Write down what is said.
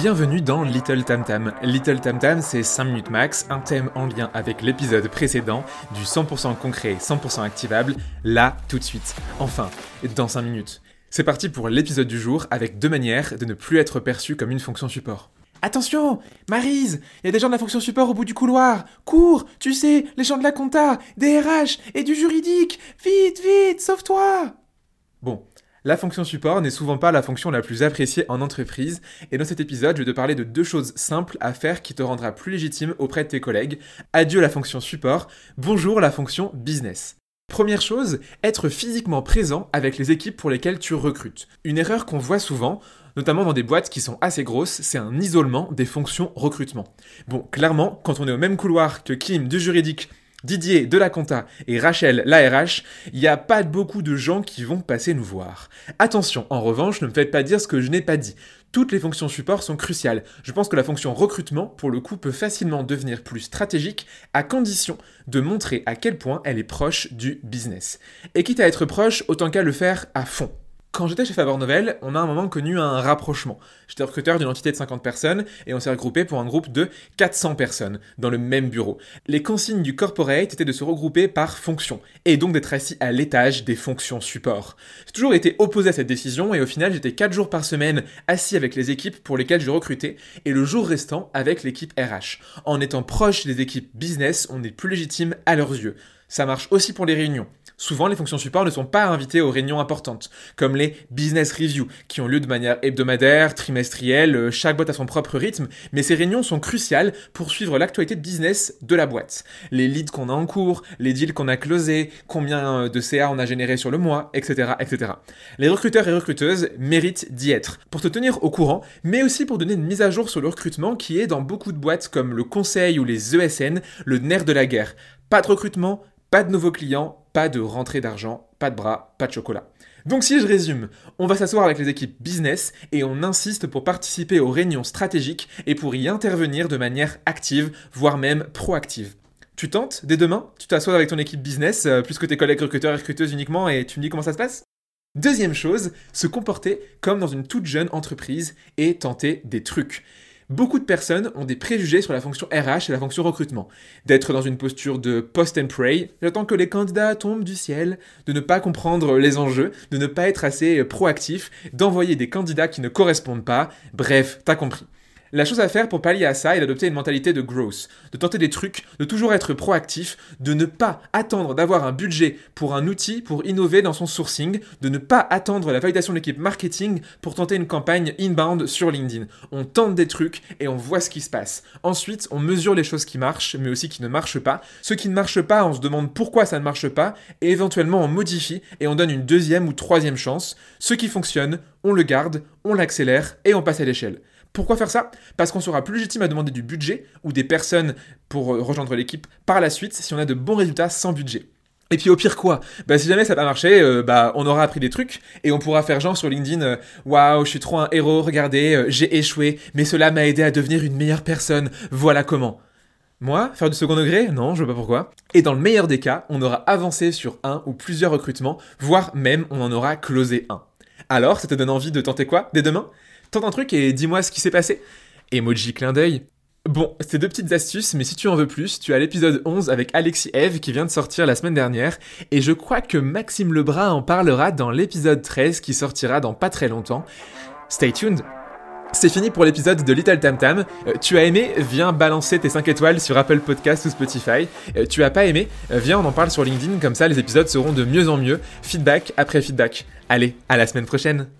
Bienvenue dans Little Tam Tam. Little Tam Tam, c'est 5 minutes max, un thème en lien avec l'épisode précédent, du 100% concret, 100% activable, là, tout de suite. Enfin, dans 5 minutes. C'est parti pour l'épisode du jour avec deux manières de ne plus être perçu comme une fonction support. Attention Marise Il y a des gens de la fonction support au bout du couloir Cours Tu sais, les gens de la compta, des RH et du juridique Vite, vite, sauve-toi Bon, la fonction support n'est souvent pas la fonction la plus appréciée en entreprise, et dans cet épisode, je vais te parler de deux choses simples à faire qui te rendra plus légitime auprès de tes collègues. Adieu la fonction support, bonjour la fonction business. Première chose, être physiquement présent avec les équipes pour lesquelles tu recrutes. Une erreur qu'on voit souvent, notamment dans des boîtes qui sont assez grosses, c'est un isolement des fonctions recrutement. Bon, clairement, quand on est au même couloir que Kim du juridique, Didier de la et Rachel l'ARH, il n'y a pas beaucoup de gens qui vont passer nous voir. Attention, en revanche, ne me faites pas dire ce que je n'ai pas dit. Toutes les fonctions support sont cruciales. Je pense que la fonction recrutement, pour le coup, peut facilement devenir plus stratégique à condition de montrer à quel point elle est proche du business. Et quitte à être proche, autant qu'à le faire à fond. Quand j'étais chez Faber Novel, on a un moment connu un rapprochement. J'étais recruteur d'une entité de 50 personnes et on s'est regroupé pour un groupe de 400 personnes dans le même bureau. Les consignes du corporate étaient de se regrouper par fonction et donc d'être assis à l'étage des fonctions support. J'ai toujours été opposé à cette décision et au final j'étais 4 jours par semaine assis avec les équipes pour lesquelles je recrutais et le jour restant avec l'équipe RH. En étant proche des équipes business, on est plus légitime à leurs yeux. Ça marche aussi pour les réunions. Souvent, les fonctions support ne sont pas invitées aux réunions importantes, comme les business reviews, qui ont lieu de manière hebdomadaire, trimestrielle, euh, chaque boîte a son propre rythme, mais ces réunions sont cruciales pour suivre l'actualité de business de la boîte. Les leads qu'on a en cours, les deals qu'on a closés, combien euh, de CA on a généré sur le mois, etc., etc. Les recruteurs et recruteuses méritent d'y être, pour te tenir au courant, mais aussi pour donner une mise à jour sur le recrutement qui est dans beaucoup de boîtes comme le conseil ou les ESN, le nerf de la guerre. Pas de recrutement, pas de nouveaux clients, pas de rentrée d'argent, pas de bras, pas de chocolat. Donc si je résume, on va s'asseoir avec les équipes business et on insiste pour participer aux réunions stratégiques et pour y intervenir de manière active, voire même proactive. Tu tentes dès demain? Tu t'assois avec ton équipe business, euh, plus que tes collègues recruteurs et recruteuses uniquement, et tu me dis comment ça se passe? Deuxième chose, se comporter comme dans une toute jeune entreprise et tenter des trucs. Beaucoup de personnes ont des préjugés sur la fonction RH et la fonction recrutement. D'être dans une posture de post and pray, j'attends que les candidats tombent du ciel, de ne pas comprendre les enjeux, de ne pas être assez proactif, d'envoyer des candidats qui ne correspondent pas. Bref, t'as compris. La chose à faire pour pallier à ça est d'adopter une mentalité de growth, de tenter des trucs, de toujours être proactif, de ne pas attendre d'avoir un budget pour un outil pour innover dans son sourcing, de ne pas attendre la validation de l'équipe marketing pour tenter une campagne inbound sur LinkedIn. On tente des trucs et on voit ce qui se passe. Ensuite, on mesure les choses qui marchent, mais aussi qui ne marchent pas. Ce qui ne marche pas, on se demande pourquoi ça ne marche pas, et éventuellement on modifie et on donne une deuxième ou troisième chance. Ce qui fonctionne, on le garde, on l'accélère et on passe à l'échelle. Pourquoi faire ça? Parce qu'on sera plus légitime à demander du budget ou des personnes pour euh, rejoindre l'équipe par la suite si on a de bons résultats sans budget. Et puis au pire quoi? Bah si jamais ça n'a pas marché, euh, bah on aura appris des trucs et on pourra faire genre sur LinkedIn euh, waouh, je suis trop un héros, regardez, j'ai échoué, mais cela m'a aidé à devenir une meilleure personne. Voilà comment. Moi, faire du second degré? Non, je vois pas pourquoi. Et dans le meilleur des cas, on aura avancé sur un ou plusieurs recrutements, voire même on en aura closé un. Alors, ça te donne envie de tenter quoi? Dès demain? Tente un truc et dis-moi ce qui s'est passé. Emoji clin d'œil. Bon, c'est deux petites astuces, mais si tu en veux plus, tu as l'épisode 11 avec Alexis Eve qui vient de sortir la semaine dernière, et je crois que Maxime Lebrun en parlera dans l'épisode 13 qui sortira dans pas très longtemps. Stay tuned c'est fini pour l'épisode de Little Tam Tam. Euh, tu as aimé? Viens balancer tes 5 étoiles sur Apple Podcast ou Spotify. Euh, tu as pas aimé? Euh, Viens on en parle sur LinkedIn, comme ça les épisodes seront de mieux en mieux. Feedback après feedback. Allez, à la semaine prochaine